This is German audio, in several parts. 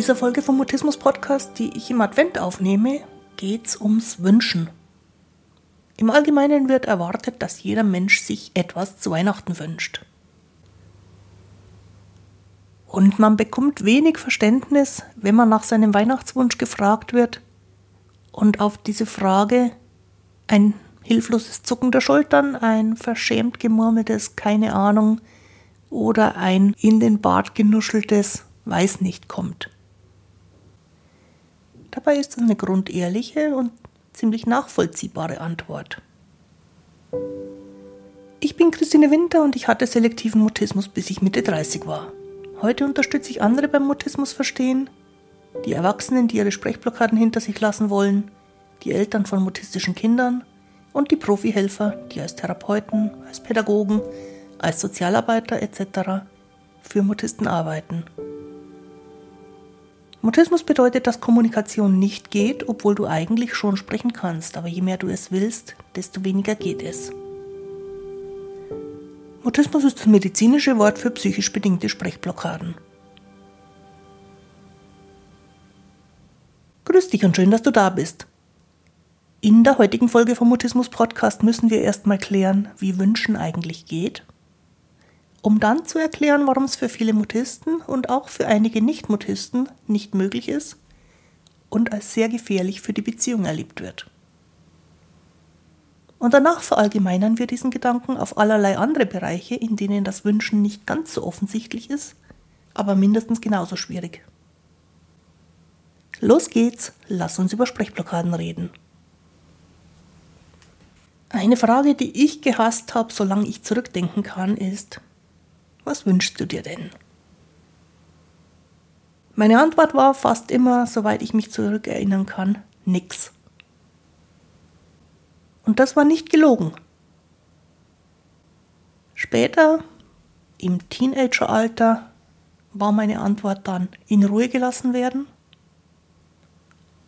dieser Folge vom Mutismus Podcast, die ich im Advent aufnehme, geht's ums Wünschen. Im Allgemeinen wird erwartet, dass jeder Mensch sich etwas zu Weihnachten wünscht. Und man bekommt wenig Verständnis, wenn man nach seinem Weihnachtswunsch gefragt wird und auf diese Frage ein hilfloses Zucken der Schultern, ein verschämt gemurmeltes keine Ahnung oder ein in den Bart genuscheltes weiß nicht kommt. Dabei ist es eine grundehrliche und ziemlich nachvollziehbare Antwort. Ich bin Christine Winter und ich hatte selektiven Mutismus, bis ich Mitte 30 war. Heute unterstütze ich andere beim Mutismus verstehen, die Erwachsenen, die ihre Sprechblockaden hinter sich lassen wollen, die Eltern von mutistischen Kindern und die Profihelfer, die als Therapeuten, als Pädagogen, als Sozialarbeiter etc. für Mutisten arbeiten. Mutismus bedeutet, dass Kommunikation nicht geht, obwohl du eigentlich schon sprechen kannst, aber je mehr du es willst, desto weniger geht es. Mutismus ist das medizinische Wort für psychisch bedingte Sprechblockaden. Grüß dich und schön, dass du da bist. In der heutigen Folge vom Mutismus Podcast müssen wir erstmal klären, wie Wünschen eigentlich geht um dann zu erklären, warum es für viele Mutisten und auch für einige Nicht-Mutisten nicht möglich ist und als sehr gefährlich für die Beziehung erlebt wird. Und danach verallgemeinern wir diesen Gedanken auf allerlei andere Bereiche, in denen das Wünschen nicht ganz so offensichtlich ist, aber mindestens genauso schwierig. Los geht's, lass uns über Sprechblockaden reden. Eine Frage, die ich gehasst habe, solange ich zurückdenken kann, ist, was wünschst du dir denn? Meine Antwort war fast immer, soweit ich mich zurückerinnern kann, nix. Und das war nicht gelogen. Später, im Teenageralter, war meine Antwort dann in Ruhe gelassen werden.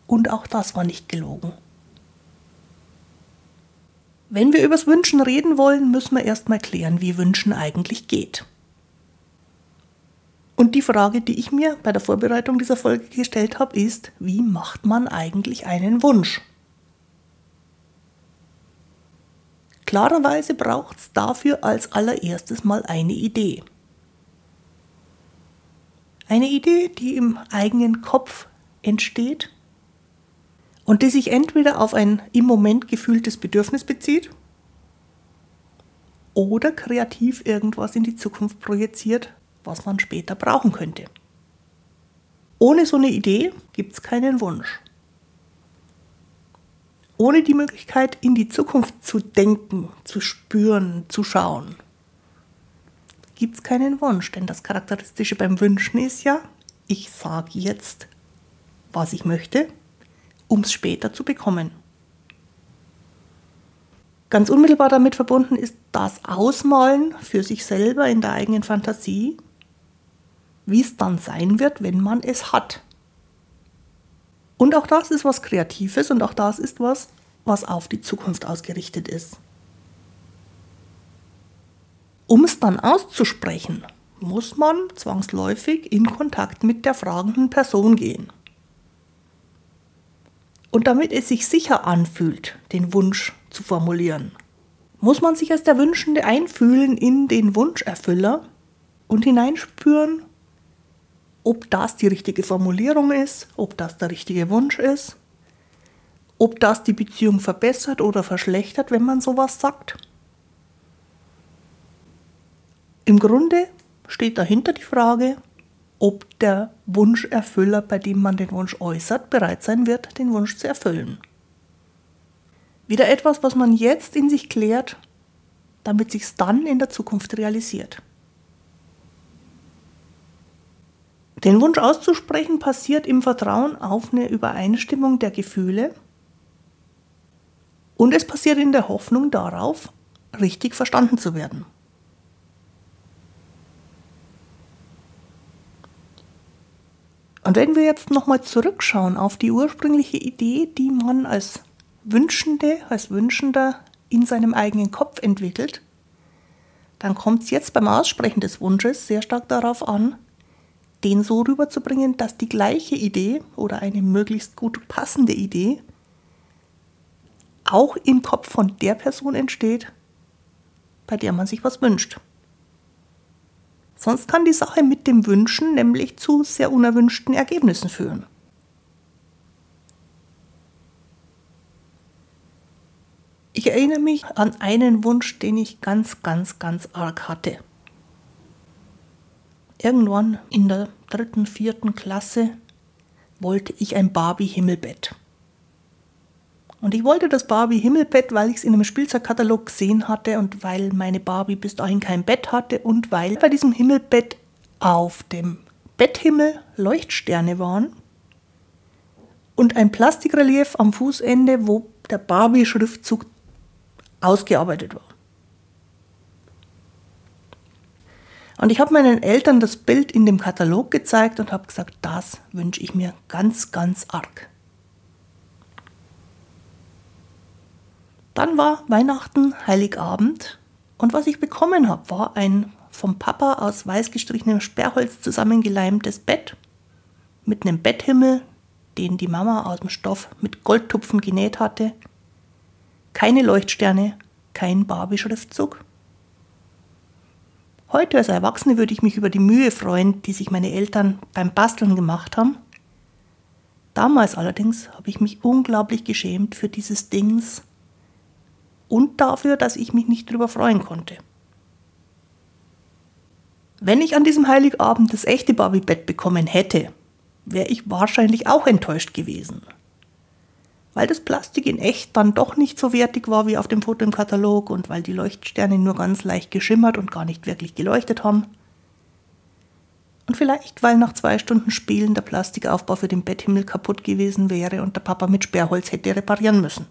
Und auch das war nicht gelogen. Wenn wir übers Wünschen reden wollen, müssen wir erstmal klären, wie Wünschen eigentlich geht. Und die Frage, die ich mir bei der Vorbereitung dieser Folge gestellt habe, ist, wie macht man eigentlich einen Wunsch? Klarerweise braucht es dafür als allererstes mal eine Idee. Eine Idee, die im eigenen Kopf entsteht und die sich entweder auf ein im Moment gefühltes Bedürfnis bezieht oder kreativ irgendwas in die Zukunft projiziert, was man später brauchen könnte. Ohne so eine Idee gibt es keinen Wunsch. Ohne die Möglichkeit, in die Zukunft zu denken, zu spüren, zu schauen, gibt es keinen Wunsch. Denn das Charakteristische beim Wünschen ist ja, ich sage jetzt, was ich möchte, um es später zu bekommen. Ganz unmittelbar damit verbunden ist das Ausmalen für sich selber in der eigenen Fantasie wie es dann sein wird, wenn man es hat. Und auch das ist was Kreatives und auch das ist was, was auf die Zukunft ausgerichtet ist. Um es dann auszusprechen, muss man zwangsläufig in Kontakt mit der fragenden Person gehen. Und damit es sich sicher anfühlt, den Wunsch zu formulieren, muss man sich als der Wünschende einfühlen in den Wunscherfüller und hineinspüren, ob das die richtige Formulierung ist, ob das der richtige Wunsch ist, ob das die Beziehung verbessert oder verschlechtert, wenn man sowas sagt. Im Grunde steht dahinter die Frage, ob der Wunscherfüller, bei dem man den Wunsch äußert, bereit sein wird, den Wunsch zu erfüllen. Wieder etwas, was man jetzt in sich klärt, damit sich es dann in der Zukunft realisiert. Den Wunsch auszusprechen passiert im Vertrauen auf eine Übereinstimmung der Gefühle und es passiert in der Hoffnung darauf, richtig verstanden zu werden. Und wenn wir jetzt nochmal zurückschauen auf die ursprüngliche Idee, die man als Wünschende, als Wünschender in seinem eigenen Kopf entwickelt, dann kommt es jetzt beim Aussprechen des Wunsches sehr stark darauf an, den so rüberzubringen, dass die gleiche Idee oder eine möglichst gut passende Idee auch im Kopf von der Person entsteht, bei der man sich was wünscht. Sonst kann die Sache mit dem Wünschen nämlich zu sehr unerwünschten Ergebnissen führen. Ich erinnere mich an einen Wunsch, den ich ganz, ganz, ganz arg hatte. Irgendwann in der dritten, vierten Klasse wollte ich ein Barbie-Himmelbett. Und ich wollte das Barbie-Himmelbett, weil ich es in einem Spielzeugkatalog gesehen hatte und weil meine Barbie bis dahin kein Bett hatte und weil bei diesem Himmelbett auf dem Betthimmel Leuchtsterne waren und ein Plastikrelief am Fußende, wo der Barbie-Schriftzug ausgearbeitet war. Und ich habe meinen Eltern das Bild in dem Katalog gezeigt und habe gesagt, das wünsche ich mir ganz, ganz arg. Dann war Weihnachten, Heiligabend und was ich bekommen habe, war ein vom Papa aus weiß gestrichenem Sperrholz zusammengeleimtes Bett mit einem Betthimmel, den die Mama aus dem Stoff mit Goldtupfen genäht hatte. Keine Leuchtsterne, kein Barbie-Schriftzug. Heute als Erwachsene würde ich mich über die Mühe freuen, die sich meine Eltern beim Basteln gemacht haben. Damals allerdings habe ich mich unglaublich geschämt für dieses Dings, und dafür, dass ich mich nicht darüber freuen konnte. Wenn ich an diesem Heiligabend das echte Barbie-Bett bekommen hätte, wäre ich wahrscheinlich auch enttäuscht gewesen. Weil das Plastik in echt dann doch nicht so wertig war wie auf dem Foto im Katalog und weil die Leuchtsterne nur ganz leicht geschimmert und gar nicht wirklich geleuchtet haben. Und vielleicht, weil nach zwei Stunden Spielen der Plastikaufbau für den Betthimmel kaputt gewesen wäre und der Papa mit Sperrholz hätte reparieren müssen.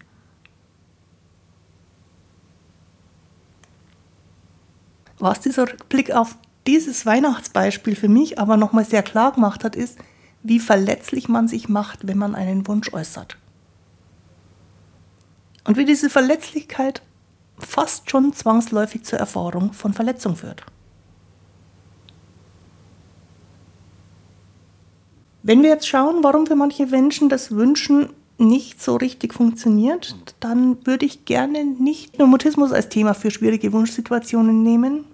Was dieser Rückblick auf dieses Weihnachtsbeispiel für mich aber nochmal sehr klar gemacht hat, ist, wie verletzlich man sich macht, wenn man einen Wunsch äußert. Und wie diese Verletzlichkeit fast schon zwangsläufig zur Erfahrung von Verletzung führt. Wenn wir jetzt schauen, warum für manche Menschen das Wünschen nicht so richtig funktioniert, dann würde ich gerne nicht nur Mutismus als Thema für schwierige Wunschsituationen nehmen,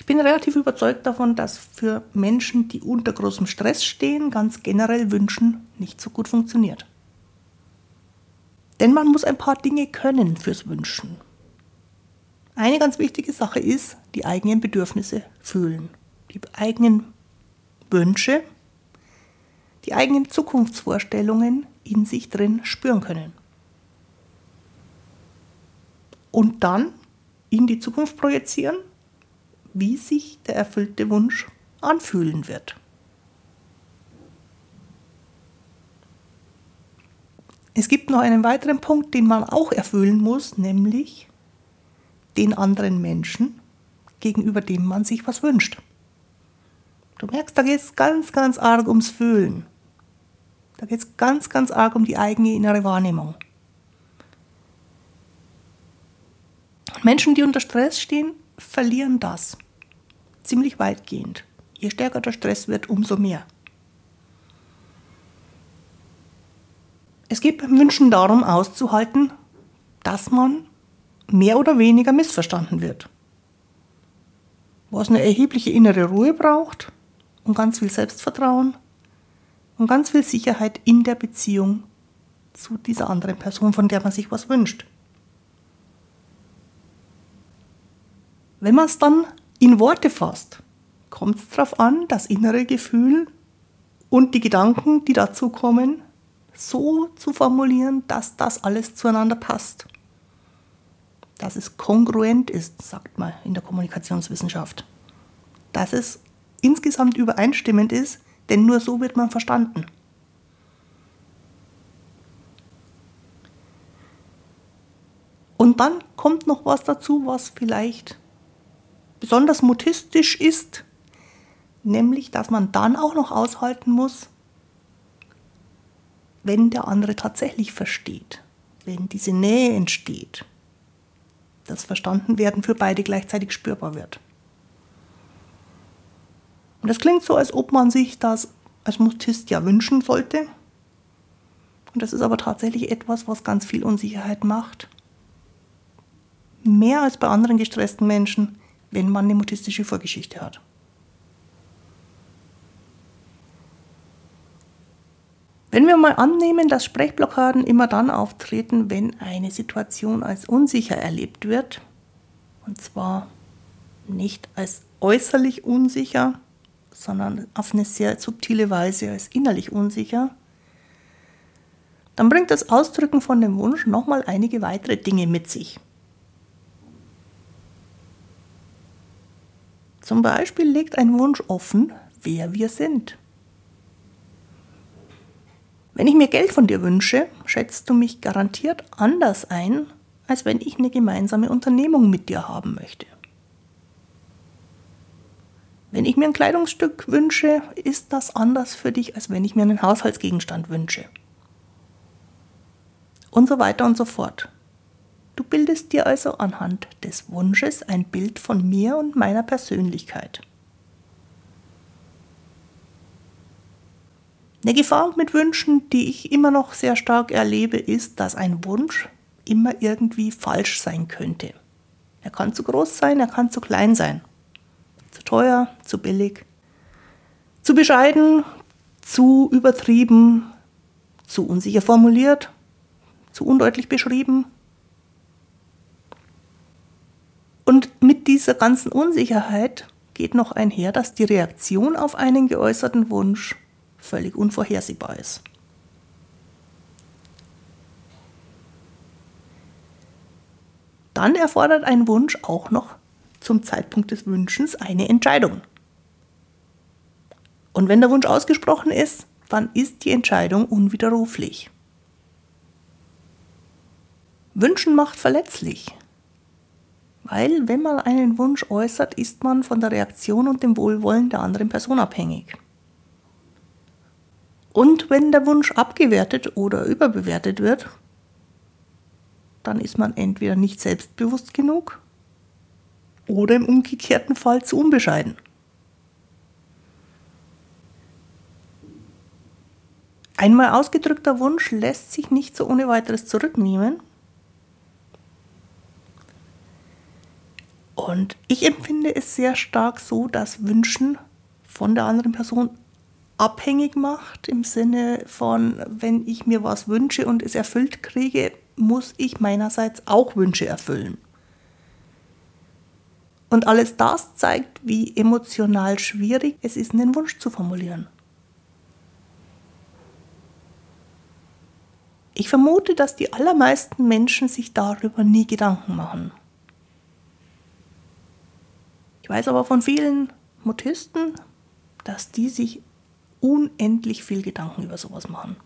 ich bin relativ überzeugt davon, dass für Menschen, die unter großem Stress stehen, ganz generell Wünschen nicht so gut funktioniert. Denn man muss ein paar Dinge können fürs Wünschen. Eine ganz wichtige Sache ist, die eigenen Bedürfnisse fühlen, die eigenen Wünsche, die eigenen Zukunftsvorstellungen in sich drin spüren können. Und dann in die Zukunft projizieren wie sich der erfüllte Wunsch anfühlen wird. Es gibt noch einen weiteren Punkt, den man auch erfüllen muss, nämlich den anderen Menschen, gegenüber dem man sich was wünscht. Du merkst, da geht es ganz, ganz arg ums Fühlen. Da geht es ganz, ganz arg um die eigene innere Wahrnehmung. Menschen, die unter Stress stehen, verlieren das ziemlich weitgehend. Je stärker der Stress wird, umso mehr. Es geht beim Wünschen darum auszuhalten, dass man mehr oder weniger missverstanden wird. Was eine erhebliche innere Ruhe braucht und ganz viel Selbstvertrauen und ganz viel Sicherheit in der Beziehung zu dieser anderen Person, von der man sich was wünscht. Wenn man es dann in Worte fasst, kommt es darauf an, das innere Gefühl und die Gedanken, die dazu kommen, so zu formulieren, dass das alles zueinander passt. Dass es kongruent ist, sagt man in der Kommunikationswissenschaft. Dass es insgesamt übereinstimmend ist, denn nur so wird man verstanden. Und dann kommt noch was dazu, was vielleicht besonders mutistisch ist, nämlich dass man dann auch noch aushalten muss, wenn der andere tatsächlich versteht, wenn diese Nähe entsteht, das Verstandenwerden für beide gleichzeitig spürbar wird. Und das klingt so, als ob man sich das als Mutist ja wünschen sollte. Und das ist aber tatsächlich etwas, was ganz viel Unsicherheit macht. Mehr als bei anderen gestressten Menschen, wenn man eine mutistische Vorgeschichte hat. Wenn wir mal annehmen, dass Sprechblockaden immer dann auftreten, wenn eine Situation als unsicher erlebt wird, und zwar nicht als äußerlich unsicher, sondern auf eine sehr subtile Weise als innerlich unsicher, dann bringt das Ausdrücken von dem Wunsch nochmal einige weitere Dinge mit sich. Zum Beispiel legt ein Wunsch offen, wer wir sind. Wenn ich mir Geld von dir wünsche, schätzt du mich garantiert anders ein, als wenn ich eine gemeinsame Unternehmung mit dir haben möchte. Wenn ich mir ein Kleidungsstück wünsche, ist das anders für dich, als wenn ich mir einen Haushaltsgegenstand wünsche. Und so weiter und so fort. Du bildest dir also anhand des Wunsches ein Bild von mir und meiner Persönlichkeit. Eine Gefahr mit Wünschen, die ich immer noch sehr stark erlebe, ist, dass ein Wunsch immer irgendwie falsch sein könnte. Er kann zu groß sein, er kann zu klein sein. Zu teuer, zu billig, zu bescheiden, zu übertrieben, zu unsicher formuliert, zu undeutlich beschrieben. Und mit dieser ganzen Unsicherheit geht noch einher, dass die Reaktion auf einen geäußerten Wunsch völlig unvorhersehbar ist. Dann erfordert ein Wunsch auch noch zum Zeitpunkt des Wünschens eine Entscheidung. Und wenn der Wunsch ausgesprochen ist, dann ist die Entscheidung unwiderruflich. Wünschen macht verletzlich, weil wenn man einen Wunsch äußert, ist man von der Reaktion und dem Wohlwollen der anderen Person abhängig. Und wenn der Wunsch abgewertet oder überbewertet wird, dann ist man entweder nicht selbstbewusst genug oder im umgekehrten Fall zu unbescheiden. Einmal ausgedrückter Wunsch lässt sich nicht so ohne weiteres zurücknehmen. Und ich empfinde es sehr stark so, dass Wünschen von der anderen Person abhängig macht, im Sinne von, wenn ich mir was wünsche und es erfüllt kriege, muss ich meinerseits auch Wünsche erfüllen. Und alles das zeigt, wie emotional schwierig es ist, einen Wunsch zu formulieren. Ich vermute, dass die allermeisten Menschen sich darüber nie Gedanken machen. Ich weiß aber von vielen Mutisten, dass die sich unendlich viel Gedanken über sowas machen.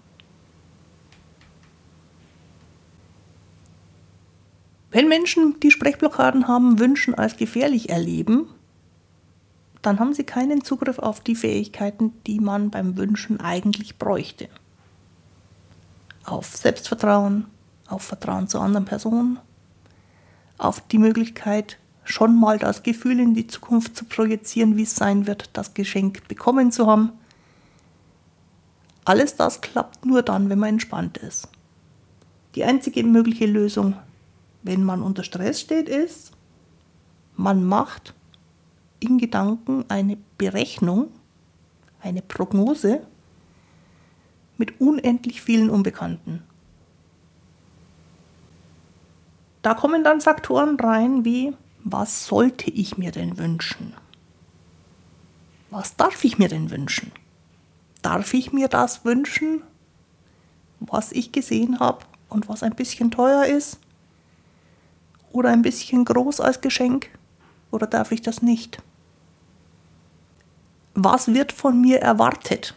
Wenn Menschen, die Sprechblockaden haben, Wünschen als gefährlich erleben, dann haben sie keinen Zugriff auf die Fähigkeiten, die man beim Wünschen eigentlich bräuchte. Auf Selbstvertrauen, auf Vertrauen zu anderen Personen, auf die Möglichkeit, schon mal das Gefühl in die Zukunft zu projizieren, wie es sein wird, das Geschenk bekommen zu haben alles das klappt nur dann, wenn man entspannt ist. Die einzige mögliche Lösung, wenn man unter Stress steht, ist, man macht in Gedanken eine Berechnung, eine Prognose mit unendlich vielen Unbekannten. Da kommen dann Faktoren rein wie, was sollte ich mir denn wünschen? Was darf ich mir denn wünschen? Darf ich mir das wünschen, was ich gesehen habe und was ein bisschen teuer ist? Oder ein bisschen groß als Geschenk? Oder darf ich das nicht? Was wird von mir erwartet?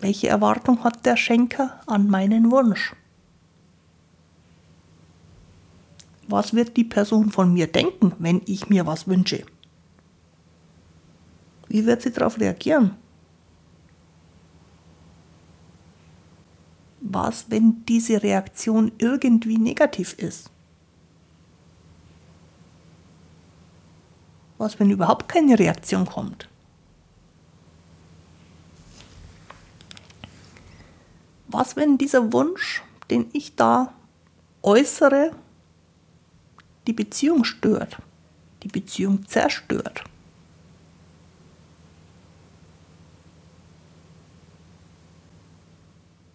Welche Erwartung hat der Schenker an meinen Wunsch? Was wird die Person von mir denken, wenn ich mir was wünsche? Wie wird sie darauf reagieren? Was, wenn diese Reaktion irgendwie negativ ist? Was, wenn überhaupt keine Reaktion kommt? Was, wenn dieser Wunsch, den ich da äußere, die Beziehung stört, die Beziehung zerstört?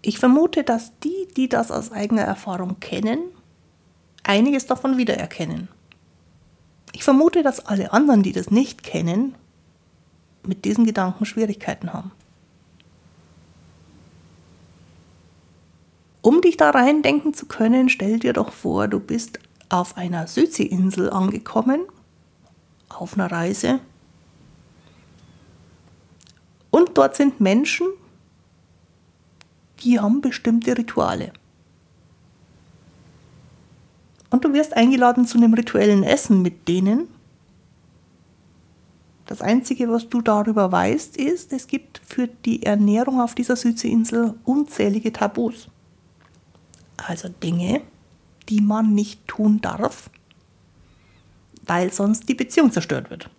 Ich vermute, dass die, die das aus eigener Erfahrung kennen, einiges davon wiedererkennen. Ich vermute, dass alle anderen, die das nicht kennen, mit diesen Gedanken Schwierigkeiten haben. Um dich da reindenken zu können, stell dir doch vor, du bist auf einer Südseeinsel angekommen, auf einer Reise. Und dort sind Menschen, die haben bestimmte Rituale. Und du wirst eingeladen zu einem rituellen Essen mit denen. Das Einzige, was du darüber weißt, ist, es gibt für die Ernährung auf dieser Südseeinsel unzählige Tabus. Also Dinge, die man nicht tun darf, weil sonst die Beziehung zerstört wird.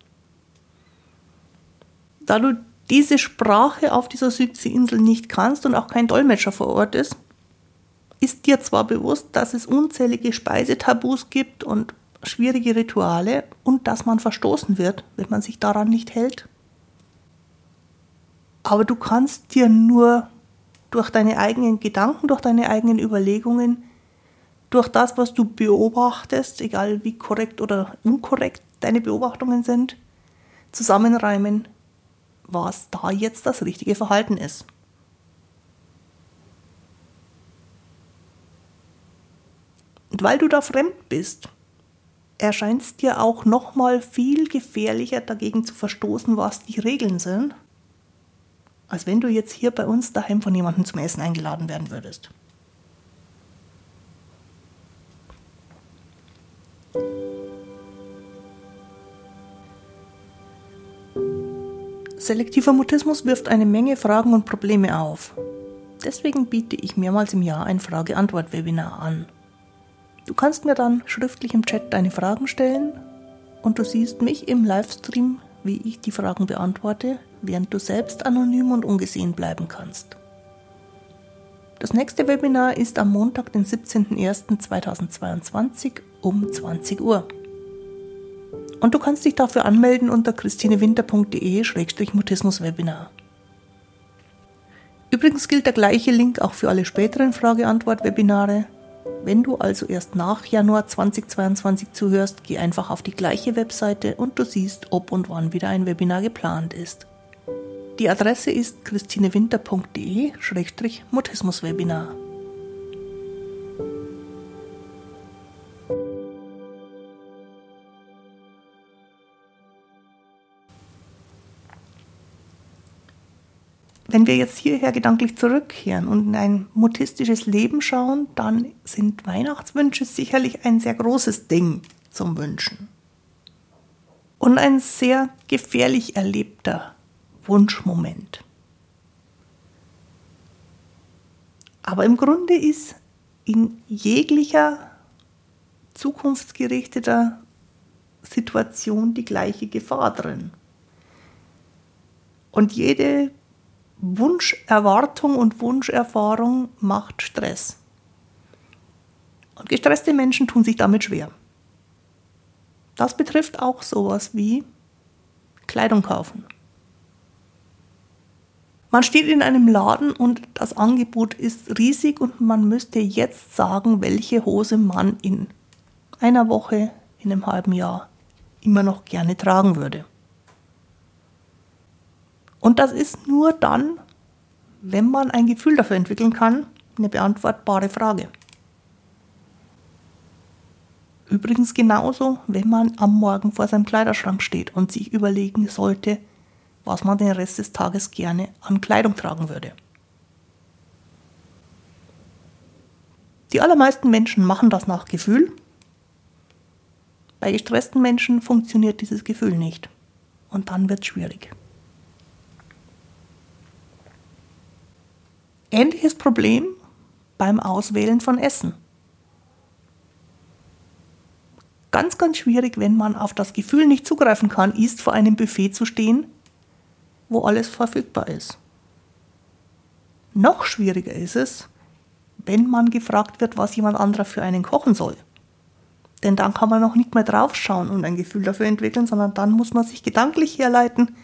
Da du diese Sprache auf dieser Südseeinsel nicht kannst und auch kein Dolmetscher vor Ort ist, ist dir zwar bewusst, dass es unzählige Speisetabus gibt und schwierige Rituale und dass man verstoßen wird, wenn man sich daran nicht hält. Aber du kannst dir nur durch deine eigenen Gedanken, durch deine eigenen Überlegungen, durch das, was du beobachtest, egal wie korrekt oder unkorrekt deine Beobachtungen sind, zusammenreimen, was da jetzt das richtige Verhalten ist. Und weil du da fremd bist, erscheint es dir auch nochmal viel gefährlicher dagegen zu verstoßen, was die Regeln sind, als wenn du jetzt hier bei uns daheim von jemandem zum Essen eingeladen werden würdest. Selektiver Mutismus wirft eine Menge Fragen und Probleme auf. Deswegen biete ich mehrmals im Jahr ein Frage-Antwort-Webinar an. Du kannst mir dann schriftlich im Chat deine Fragen stellen und du siehst mich im Livestream, wie ich die Fragen beantworte, während du selbst anonym und ungesehen bleiben kannst. Das nächste Webinar ist am Montag, den 17.01.2022 um 20 Uhr. Und du kannst dich dafür anmelden unter christinewinter.de-mutismus-Webinar. Übrigens gilt der gleiche Link auch für alle späteren Frage-Antwort-Webinare. Wenn du also erst nach Januar 2022 zuhörst, geh einfach auf die gleiche Webseite und du siehst, ob und wann wieder ein Webinar geplant ist. Die Adresse ist christinewinter.de-mutismus-Webinar. Wenn wir jetzt hierher gedanklich zurückkehren und in ein mutistisches Leben schauen, dann sind Weihnachtswünsche sicherlich ein sehr großes Ding zum Wünschen. Und ein sehr gefährlich erlebter Wunschmoment. Aber im Grunde ist in jeglicher zukunftsgerichteter Situation die gleiche Gefahr drin. Und jede Wunscherwartung und Wunscherfahrung macht Stress. Und gestresste Menschen tun sich damit schwer. Das betrifft auch sowas wie Kleidung kaufen. Man steht in einem Laden und das Angebot ist riesig und man müsste jetzt sagen, welche Hose man in einer Woche, in einem halben Jahr immer noch gerne tragen würde. Und das ist nur dann, wenn man ein Gefühl dafür entwickeln kann, eine beantwortbare Frage. Übrigens genauso, wenn man am Morgen vor seinem Kleiderschrank steht und sich überlegen sollte, was man den Rest des Tages gerne an Kleidung tragen würde. Die allermeisten Menschen machen das nach Gefühl. Bei gestressten Menschen funktioniert dieses Gefühl nicht. Und dann wird es schwierig. Ähnliches Problem beim Auswählen von Essen. ganz, ganz schwierig, wenn man auf das Gefühl nicht zugreifen kann, ist vor einem Buffet zu stehen, wo alles verfügbar ist. Noch schwieriger ist es, wenn man gefragt wird, was jemand anderer für einen kochen soll. Denn dann kann man noch nicht mehr draufschauen und ein Gefühl dafür entwickeln, sondern dann muss man sich gedanklich herleiten,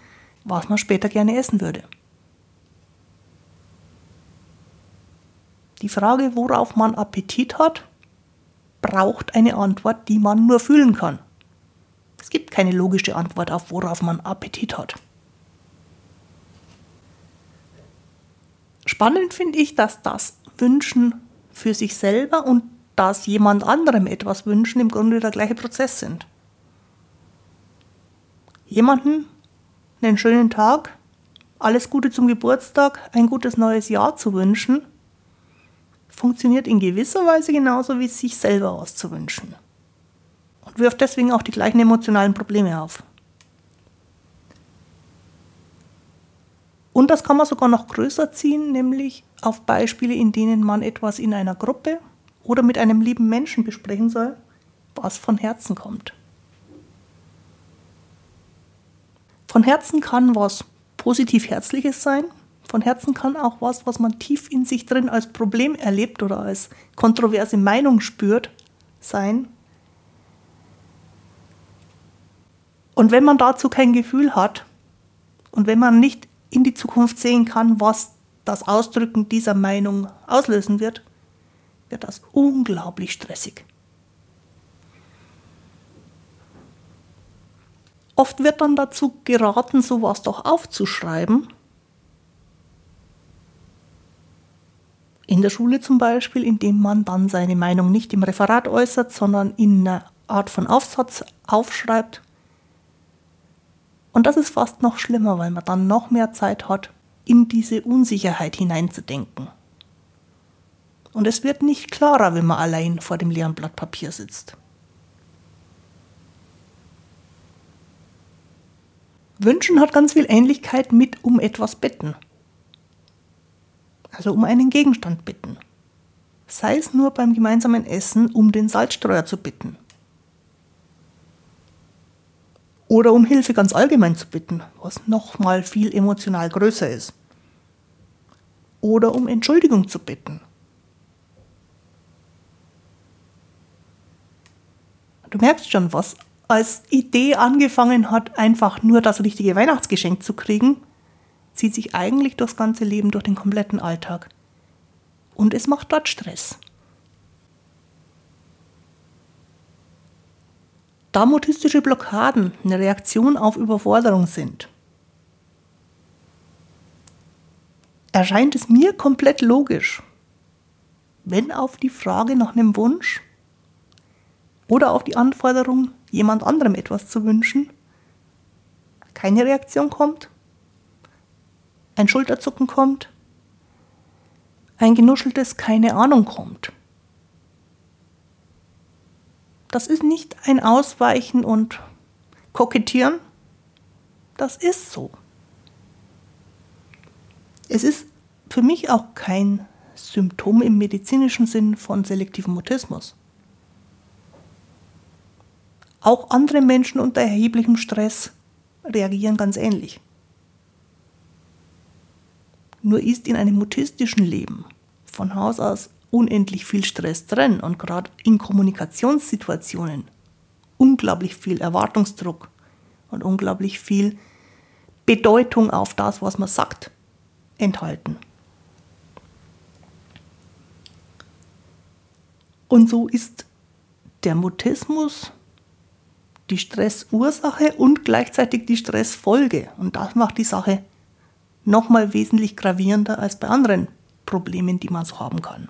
was man später gerne essen würde. Die Frage, worauf man Appetit hat, braucht eine Antwort, die man nur fühlen kann. Es gibt keine logische Antwort auf, worauf man Appetit hat. Spannend finde ich, dass das Wünschen für sich selber und das jemand anderem etwas wünschen im Grunde der gleiche Prozess sind. Jemanden einen schönen Tag, alles Gute zum Geburtstag, ein gutes neues Jahr zu wünschen, funktioniert in gewisser Weise genauso wie sich selber auszuwünschen. Und wirft deswegen auch die gleichen emotionalen Probleme auf. Und das kann man sogar noch größer ziehen, nämlich auf Beispiele, in denen man etwas in einer Gruppe oder mit einem lieben Menschen besprechen soll, was von Herzen kommt. Von Herzen kann was positiv Herzliches sein, von Herzen kann auch was, was man tief in sich drin als Problem erlebt oder als kontroverse Meinung spürt, sein. Und wenn man dazu kein Gefühl hat und wenn man nicht in die Zukunft sehen kann, was das Ausdrücken dieser Meinung auslösen wird, wird das unglaublich stressig. Oft wird dann dazu geraten, sowas doch aufzuschreiben In der Schule zum Beispiel, indem man dann seine Meinung nicht im Referat äußert, sondern in einer Art von Aufsatz aufschreibt. Und das ist fast noch schlimmer, weil man dann noch mehr Zeit hat, in diese Unsicherheit hineinzudenken. Und es wird nicht klarer, wenn man allein vor dem leeren Blatt Papier sitzt. Wünschen hat ganz viel Ähnlichkeit mit um etwas bitten also um einen Gegenstand bitten. Sei es nur beim gemeinsamen Essen um den Salzstreuer zu bitten. Oder um Hilfe ganz allgemein zu bitten, was nochmal viel emotional größer ist. Oder um Entschuldigung zu bitten. Du merkst schon, was als Idee angefangen hat, einfach nur das richtige Weihnachtsgeschenk zu kriegen, zieht sich eigentlich durchs ganze Leben, durch den kompletten Alltag. Und es macht dort Stress. Da mutistische Blockaden eine Reaktion auf Überforderung sind, erscheint es mir komplett logisch, wenn auf die Frage nach einem Wunsch oder auf die Anforderung, jemand anderem etwas zu wünschen, keine Reaktion kommt, ein Schulterzucken kommt, ein genuscheltes keine Ahnung kommt. Das ist nicht ein Ausweichen und Kokettieren, das ist so. Es ist für mich auch kein Symptom im medizinischen Sinn von selektivem Mutismus. Auch andere Menschen unter erheblichem Stress reagieren ganz ähnlich. Nur ist in einem mutistischen Leben von Haus aus unendlich viel Stress drin und gerade in Kommunikationssituationen unglaublich viel Erwartungsdruck und unglaublich viel Bedeutung auf das, was man sagt, enthalten. Und so ist der Mutismus die Stressursache und gleichzeitig die Stressfolge. Und das macht die Sache nochmal wesentlich gravierender als bei anderen Problemen, die man so haben kann.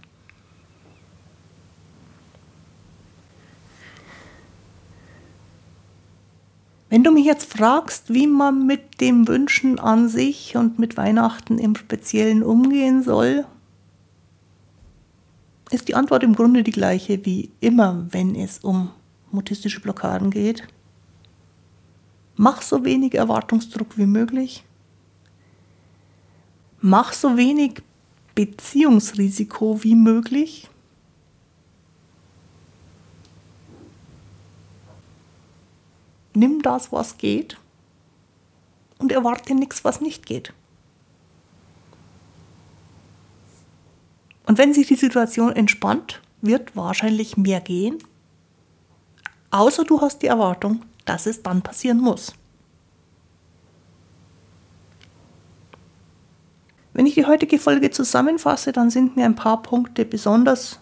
Wenn du mich jetzt fragst, wie man mit dem Wünschen an sich und mit Weihnachten im Speziellen umgehen soll, ist die Antwort im Grunde die gleiche wie immer, wenn es um mutistische Blockaden geht. Mach so wenig Erwartungsdruck wie möglich mach so wenig Beziehungsrisiko wie möglich. nimm das, was geht und erwarte nichts, was nicht geht. Und wenn sich die Situation entspannt, wird wahrscheinlich mehr gehen, außer du hast die Erwartung, dass es dann passieren muss. Wenn ich die heutige Folge zusammenfasse, dann sind mir ein paar Punkte besonders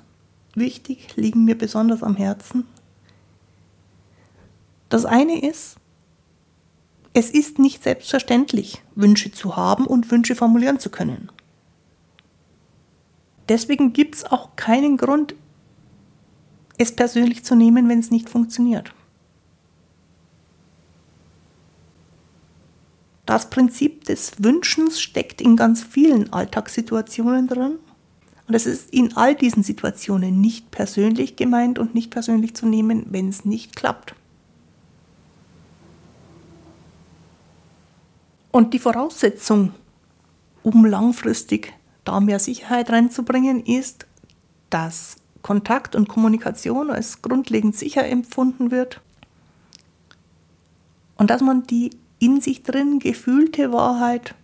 wichtig, liegen mir besonders am Herzen. Das eine ist, es ist nicht selbstverständlich, Wünsche zu haben und Wünsche formulieren zu können. Deswegen gibt es auch keinen Grund, es persönlich zu nehmen, wenn es nicht funktioniert. Das Prinzip des Wünschens steckt in ganz vielen Alltagssituationen drin. Und es ist in all diesen Situationen nicht persönlich gemeint und nicht persönlich zu nehmen, wenn es nicht klappt. Und die Voraussetzung, um langfristig da mehr Sicherheit reinzubringen, ist, dass Kontakt und Kommunikation als grundlegend sicher empfunden wird und dass man die in sich drin gefühlte Wahrheit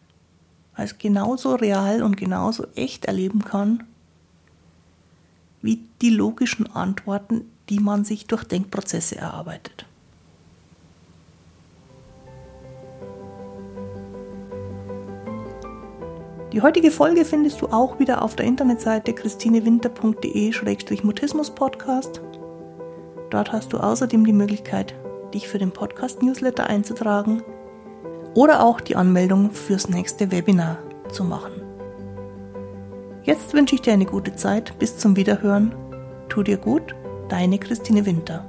als genauso real und genauso echt erleben kann, wie die logischen Antworten, die man sich durch Denkprozesse erarbeitet. Die heutige Folge findest du auch wieder auf der Internetseite christinewinter.de-mutismus-podcast. Dort hast du außerdem die Möglichkeit, dich für den Podcast-Newsletter einzutragen oder auch die Anmeldung fürs nächste Webinar zu machen. Jetzt wünsche ich dir eine gute Zeit. Bis zum Wiederhören. Tu dir gut, deine Christine Winter.